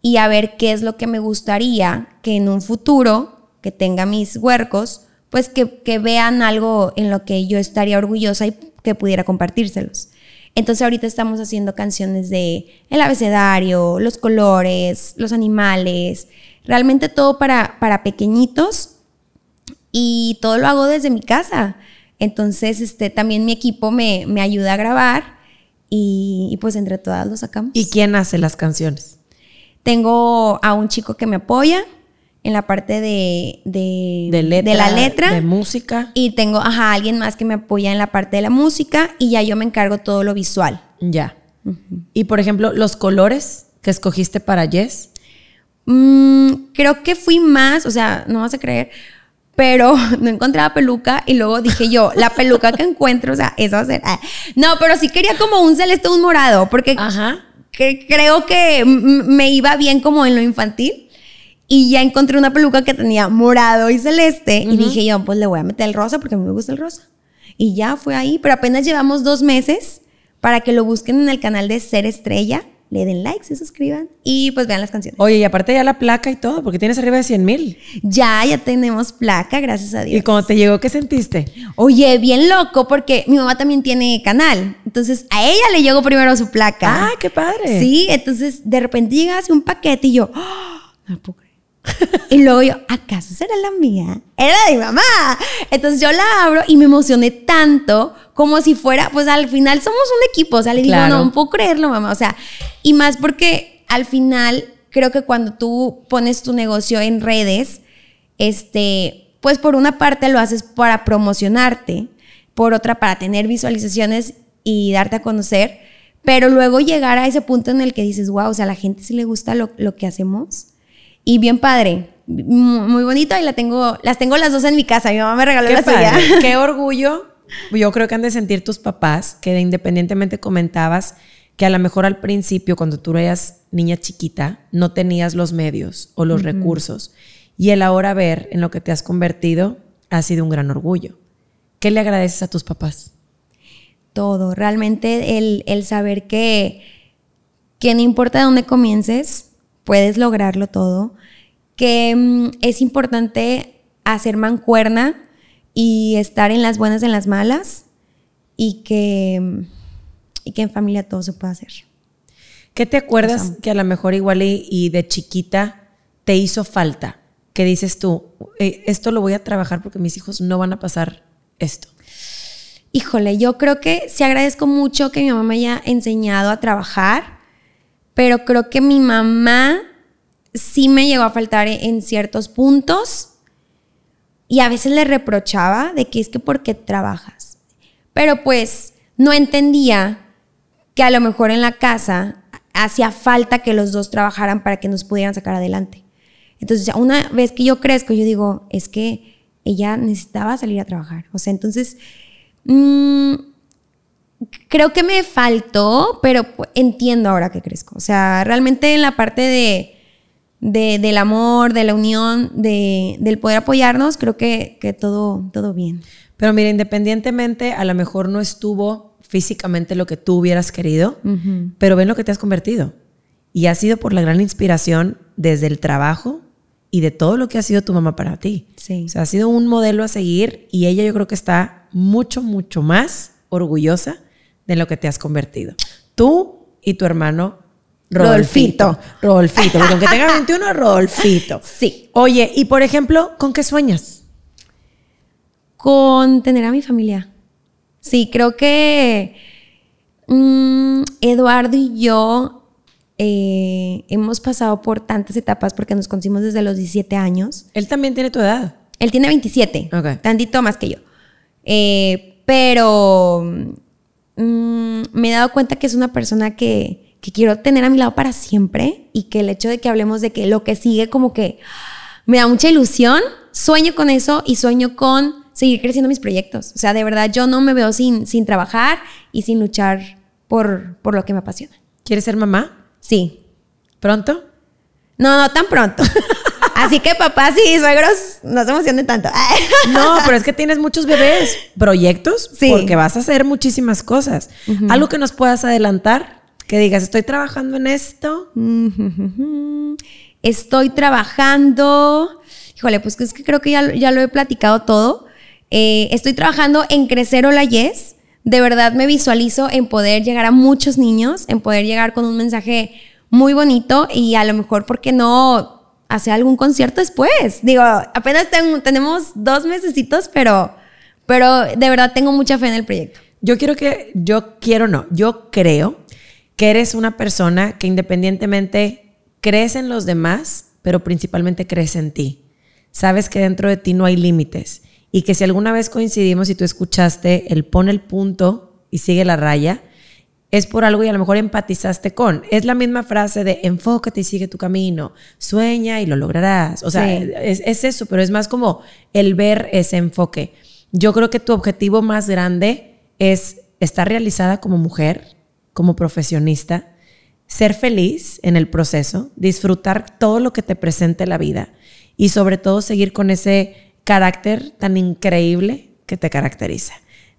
Speaker 1: y a ver qué es lo que me gustaría que en un futuro, que tenga mis huercos, pues que, que vean algo en lo que yo estaría orgullosa y que pudiera compartírselos. Entonces ahorita estamos haciendo canciones de el abecedario, los colores, los animales, realmente todo para, para pequeñitos y todo lo hago desde mi casa. Entonces, este, también mi equipo me, me ayuda a grabar y, pues entre todas lo sacamos.
Speaker 2: ¿Y quién hace las canciones?
Speaker 1: Tengo a un chico que me apoya en la parte de, de,
Speaker 2: de,
Speaker 1: la letra.
Speaker 2: De música.
Speaker 1: Y tengo, ajá, alguien más que me apoya en la parte de la música y ya yo me encargo todo lo visual.
Speaker 2: Ya. Y por ejemplo, los colores que escogiste para Yes.
Speaker 1: Mm, creo que fui más, o sea, no vas a creer, pero <laughs> no encontraba peluca y luego dije yo, la peluca que encuentro, o sea, eso va a ser. Ah. No, pero sí quería como un celeste, un morado, porque creo que me iba bien como en lo infantil. Y ya encontré una peluca que tenía morado y celeste. Y dije yo, pues le voy a meter el rosa porque a mí me gusta el rosa. Y ya fue ahí. Pero apenas llevamos dos meses para que lo busquen en el canal de Ser Estrella le den like, se suscriban y pues vean las canciones.
Speaker 2: Oye, y aparte ya la placa y todo, porque tienes arriba de 100 mil.
Speaker 1: Ya, ya tenemos placa, gracias a Dios.
Speaker 2: ¿Y cómo te llegó, qué sentiste?
Speaker 1: Oye, bien loco, porque mi mamá también tiene canal. Entonces, a ella le llegó primero su placa.
Speaker 2: ¡Ah, qué padre!
Speaker 1: Sí, entonces de repente llega así un paquete y yo, ¡Oh! no puedo creer. y luego yo, ¿acaso será la mía? Era de mi mamá. Entonces yo la abro y me emocioné tanto como si fuera, pues al final somos un equipo, o sea, le digo, no, no puedo creerlo, mamá, o sea, y más porque al final creo que cuando tú pones tu negocio en redes, este, pues por una parte lo haces para promocionarte, por otra para tener visualizaciones y darte a conocer, pero luego llegar a ese punto en el que dices, wow, o sea, a la gente sí le gusta lo, que hacemos. Y bien padre, muy bonito y la tengo, las tengo las dos en mi casa. Mi mamá me regaló la suya.
Speaker 2: Qué orgullo yo creo que han de sentir tus papás que independientemente comentabas que a lo mejor al principio, cuando tú eras niña chiquita, no tenías los medios o los recursos. Y el ahora ver en lo que te has convertido ha sido un gran orgullo. ¿Qué le agradeces a tus papás?
Speaker 1: Todo. Realmente el, saber que, que no importa dónde comiences, puedes lograrlo todo. Que mm, es importante hacer mancuerna y estar en las buenas y en las malas y que, y que en familia todo se puede hacer.
Speaker 2: ¿Qué te acuerdas que a lo mejor igual y, de chiquita te hizo falta? Que dices tú, eh, esto lo voy a trabajar porque mis hijos no van a pasar esto.
Speaker 1: Híjole, yo creo que sí agradezco mucho que mi mamá me haya enseñado a trabajar, pero creo que mi mamá sí me llegó a faltar en ciertos puntos y a veces le reprochaba de que es que por qué trabajas. Pero pues no entendía que a lo mejor en la casa hacía falta que los dos trabajaran para que nos pudieran sacar adelante. Entonces, una vez que yo crezco, yo digo, es que ella necesitaba salir a trabajar. O sea, entonces, mm, creo que me faltó, pero entiendo ahora que crezco. O sea, realmente en la parte de del amor, de la unión, de, del poder apoyarnos, creo que, que, todo, todo bien.
Speaker 2: Pero mira, independientemente, a lo mejor no estuvo físicamente lo que tú hubieras querido, pero ven lo que te has convertido. Y ha sido por la gran inspiración desde el trabajo y de todo lo que ha sido tu mamá para ti.
Speaker 1: Sí.
Speaker 2: O sea, ha sido un modelo a seguir y ella yo creo que está mucho, mucho más orgullosa de lo que te has convertido. Tú y tu hermano Rodolfito. Rodolfito. Porque aunque tenga <laughs> 21, Rodolfito.
Speaker 1: Sí.
Speaker 2: Oye, y por ejemplo, ¿con qué sueñas?
Speaker 1: Con tener a mi familia. Sí, creo que mm, Eduardo y yo eh, hemos pasado por tantas etapas porque nos conocimos desde los 17 años.
Speaker 2: Él también tiene tu edad.
Speaker 1: Él tiene 27. Ok. Tantito más que yo. Eh, pero mm, me he dado cuenta que es una persona que que quiero tener a mi lado para siempre y que el hecho de que hablemos de que lo que sigue como que me da mucha ilusión, sueño con eso y sueño con seguir creciendo mis proyectos. O sea, de verdad yo no me veo sin, sin trabajar y sin luchar por, por lo que me apasiona.
Speaker 2: ¿Quieres ser mamá?
Speaker 1: Sí.
Speaker 2: ¿Pronto?
Speaker 1: No, no tan pronto. <laughs> Así que papás y suegros no se emocionen tanto. <laughs>
Speaker 2: No, pero es que tienes muchos bebés, proyectos,
Speaker 1: Sí.
Speaker 2: porque vas a hacer muchísimas cosas. Algo que nos puedas adelantar, que digas, estoy trabajando en esto. <laughs>
Speaker 1: Estoy trabajando. Híjole, pues es que creo que ya, ya lo he platicado todo. Eh, estoy trabajando en crecer Hola Yes. De verdad me visualizo en poder llegar a muchos niños, en poder llegar con un mensaje muy bonito y a lo mejor, ¿por qué no hacer algún concierto después? Digo, apenas ten- tenemos dos mesecitos, pero, pero de verdad tengo mucha fe en el proyecto.
Speaker 2: Yo quiero que, yo quiero no, yo creo que eres una persona que independientemente crees en los demás, pero principalmente crees en ti. Sabes que dentro de ti no hay límites y que si alguna vez coincidimos y tú escuchaste el pon el punto y sigue la raya, es por algo y a lo mejor empatizaste con. Es la misma frase de enfócate y sigue tu camino, sueña y lo lograrás. O sea,
Speaker 1: Sí.
Speaker 2: es, es eso, pero es más como el ver ese enfoque. Yo creo que tu objetivo más grande es estar realizada como mujer, como profesionista, ser feliz en el proceso, disfrutar todo lo que te presente la vida y sobre todo seguir con ese carácter tan increíble que te caracteriza.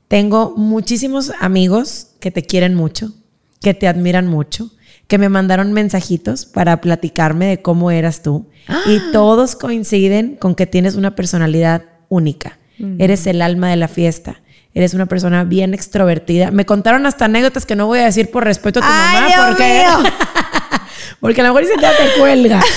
Speaker 2: Tengo muchísimos amigos que te quieren mucho, que te admiran mucho, que me mandaron mensajitos para platicarme de cómo eras tú y todos coinciden con que tienes una personalidad única. Eres el alma de la fiesta. Eres una persona bien extrovertida. Me contaron hasta anécdotas que no voy a decir por respeto a tu
Speaker 1: ¡Ay,
Speaker 2: mamá
Speaker 1: Dios
Speaker 2: porque
Speaker 1: mío! <laughs>
Speaker 2: porque a lo mejor ya te cuelga. <laughs>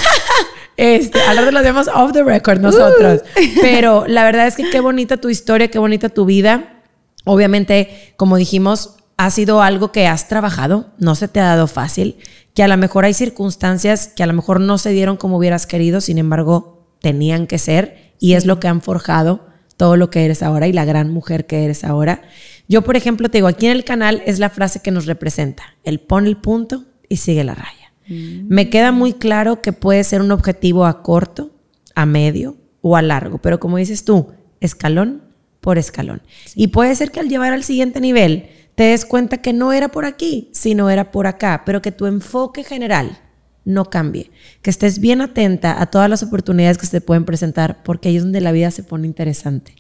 Speaker 2: Este, rato lo hacemos off the record nosotros. <laughs> Pero la verdad es que qué bonita tu historia, qué bonita tu vida. Obviamente, como dijimos, ha sido algo que has trabajado, no se te ha dado fácil, que a lo mejor hay circunstancias que a lo mejor no se dieron como hubieras querido, sin embargo, tenían que ser y es lo que han forjado todo lo que eres ahora y la gran mujer que eres ahora. Yo, por ejemplo, te digo, aquí en el canal es la frase que nos representa, el pon el punto y sigue la raya. Me queda muy claro que puede ser un objetivo a corto, a medio o a largo, pero como dices tú, escalón por escalón. Y puede ser que al llevar al siguiente nivel te des cuenta que no era por aquí, sino era por acá, pero que tu enfoque general no cambie, que estés bien atenta a todas las oportunidades que se te pueden presentar, porque ahí es donde la vida se pone interesante.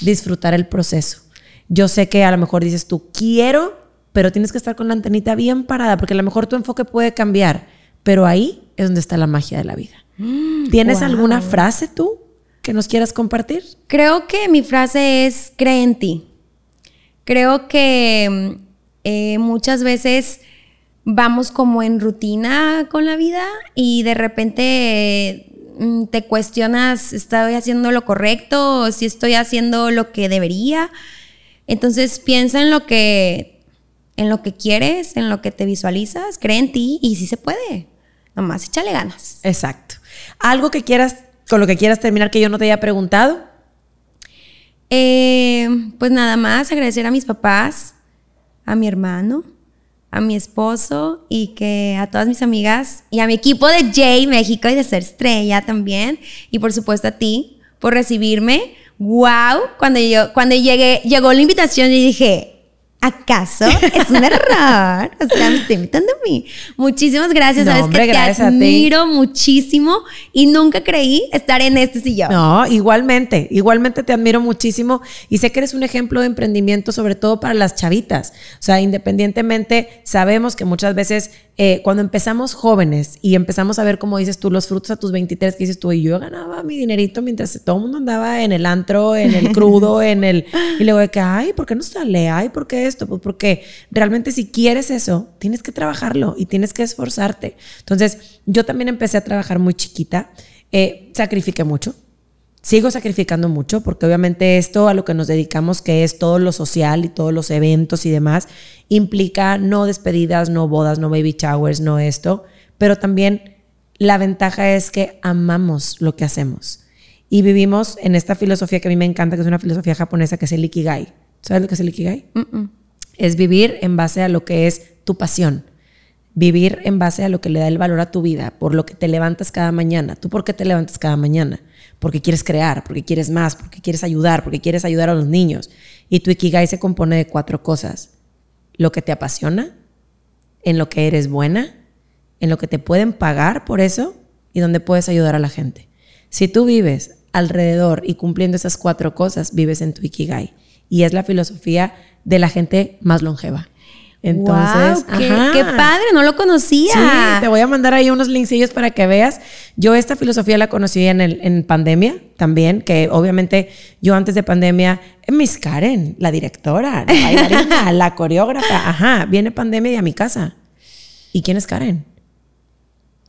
Speaker 2: Disfrutar el proceso. Yo sé que a lo mejor dices tú, quiero, pero tienes que estar con la antenita bien parada, porque a lo mejor tu enfoque puede cambiar, pero ahí es donde está la magia de la vida. ¿Tienes
Speaker 1: wow.
Speaker 2: alguna frase tú que nos quieras compartir?
Speaker 1: Creo que mi frase es cree en ti. Creo que mm, eh, muchas veces vamos como en rutina con la vida y de repente mm, te cuestionas, ¿estoy haciendo lo correcto? ¿O si estoy haciendo lo que debería? Entonces piensa en lo que, en lo que quieres, en lo que te visualizas, cree en ti y sí se puede. Nomás échale ganas.
Speaker 2: Exacto. Algo que quieras, con lo que quieras terminar que yo no te haya preguntado.
Speaker 1: Eh, pues nada más agradecer a mis papás, a mi hermano, a mi esposo y que a todas mis amigas y a mi equipo de J México y de Ser Estrella también y por supuesto a ti por recibirme. Wow, cuando yo cuando llegué llegó la invitación y dije, ¿acaso es un error? O sea, me estoy invitando a mí. Muchísimas gracias,
Speaker 2: No,
Speaker 1: sabes
Speaker 2: hombre,
Speaker 1: que te admiro muchísimo y nunca creí estar en este sillón.
Speaker 2: No, igualmente, igualmente te admiro muchísimo y sé que eres un ejemplo de emprendimiento, sobre todo para las chavitas. O sea, independientemente, sabemos que muchas veces eh, cuando empezamos jóvenes y empezamos a ver, como dices tú, los frutos a tus 23, que dices tú, y yo ganaba mi dinerito mientras todo el mundo andaba en el antro, en el crudo, <laughs> en el... Y luego de que, ay, ¿por qué no sale? Ay, ¿por qué esto? Pues porque realmente si quieres eso, tienes que trabajarlo y tienes que esforzarte. Entonces, yo también empecé a trabajar muy chiquita, eh, sacrifiqué mucho, Sigo sacrificando mucho porque obviamente esto a lo que nos dedicamos, que es todo lo social y todos los eventos y demás, implica no despedidas, no bodas, no baby showers, no esto, pero también la ventaja es que amamos lo que hacemos y vivimos en esta filosofía que a mí me encanta, que es una filosofía japonesa, que es el Ikigai. ¿Sabes lo que es el Ikigai? Es vivir en base a lo que es tu pasión. vivir en base a lo que le da el valor a tu vida, por lo que te levantas cada mañana. ¿Tú por qué te levantas cada mañana? Porque quieres crear, porque quieres más, porque quieres ayudar, porque quieres ayudar a los niños. Y tu Ikigai se compone de cuatro cosas. Lo que te apasiona, en lo que eres buena, en lo que te pueden pagar por eso y donde puedes ayudar a la gente. Si tú vives alrededor y cumpliendo esas cuatro cosas, vives en tu Ikigai. Y es la filosofía de la gente más longeva.
Speaker 1: Entonces, qué, padre, no lo conocía.
Speaker 2: Sí, te voy a mandar ahí unos linksillos para que veas. Yo esta filosofía la conocí en, el, en pandemia también, que obviamente yo antes de pandemia, Miss Karen, la directora, la bailarina, <laughs> la coreógrafa, ajá, viene pandemia y a mi casa. ¿Y quién es Karen?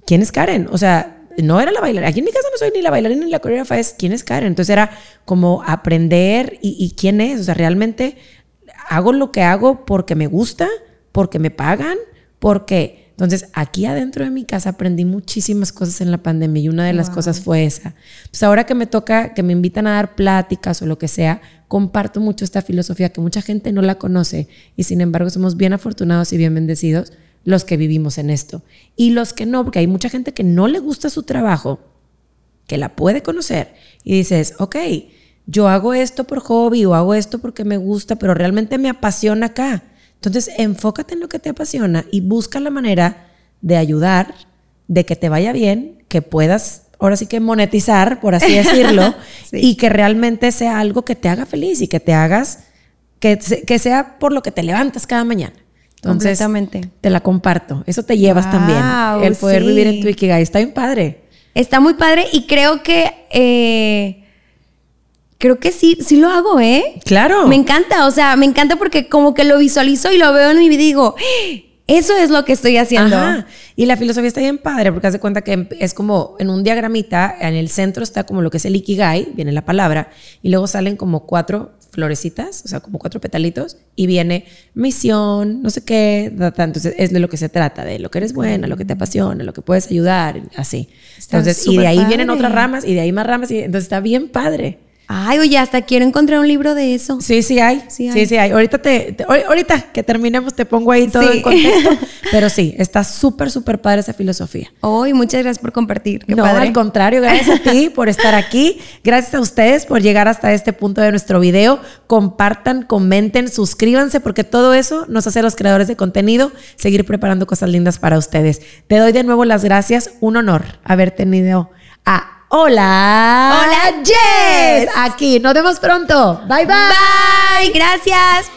Speaker 2: ¿Quién es Karen? O sea, no era la bailarina. Aquí en mi casa no soy ni la bailarina ni la coreógrafa, es quién es Karen. Entonces era como aprender y, y quién es. O sea, realmente hago lo que hago porque me gusta, porque me pagan, porque... Entonces, aquí adentro de mi casa aprendí muchísimas cosas en la pandemia y una de las cosas fue esa. Pues ahora que me toca, que me invitan a dar pláticas o lo que sea, comparto mucho esta filosofía que mucha gente no la conoce y sin embargo somos bien afortunados y bien bendecidos los que vivimos en esto. Y los que no, porque hay mucha gente que no le gusta su trabajo, que la puede conocer y dices, ok, yo hago esto por hobby o hago esto porque me gusta, pero realmente me apasiona acá. Entonces, enfócate en lo que te apasiona y busca la manera de ayudar, de que te vaya bien, que puedas ahora sí que monetizar, por así decirlo, <laughs> y que realmente sea algo que te haga feliz y que te hagas, que, que sea por lo que te levantas cada mañana. Entonces, te la comparto. Eso te llevas también. El poder vivir en tu Ikigai. Está bien padre.
Speaker 1: Está muy padre y creo que eh, creo que sí, sí lo hago, ¿eh?
Speaker 2: Claro.
Speaker 1: Me encanta, o sea, me encanta porque como que lo visualizo y lo veo en mi vida y digo, eso es lo que estoy haciendo. Ajá.
Speaker 2: Y la filosofía está bien padre porque haz de cuenta que es como en un diagramita, en el centro está como lo que es el ikigai, viene la palabra, y luego salen como cuatro florecitas, o sea, como cuatro petalitos, y viene misión, no sé qué, entonces es de lo que se trata, de lo que eres buena, lo que te apasiona, lo que puedes ayudar, así. entonces, y de ahí vienen otras ramas, y de ahí más ramas, y entonces está bien padre.
Speaker 1: Ay, oye, hasta quiero encontrar un libro de eso.
Speaker 2: Sí, sí hay. Sí, sí, hay. Ahorita, te, ahorita que terminemos te pongo ahí todo el <laughs> contexto. Pero sí, está súper, súper padre esa filosofía.
Speaker 1: Hoy, muchas gracias por compartir.
Speaker 2: no, al contrario, gracias a ti por estar aquí. Gracias a ustedes por llegar hasta este punto de nuestro video. Compartan, comenten, suscríbanse, porque todo eso nos hace a los creadores de contenido seguir preparando cosas lindas para ustedes. Te doy de nuevo las gracias. Un honor haber tenido a Hola.
Speaker 1: Hola, Jess.
Speaker 2: Aquí, nos vemos pronto. Bye, bye.
Speaker 1: Bye, gracias.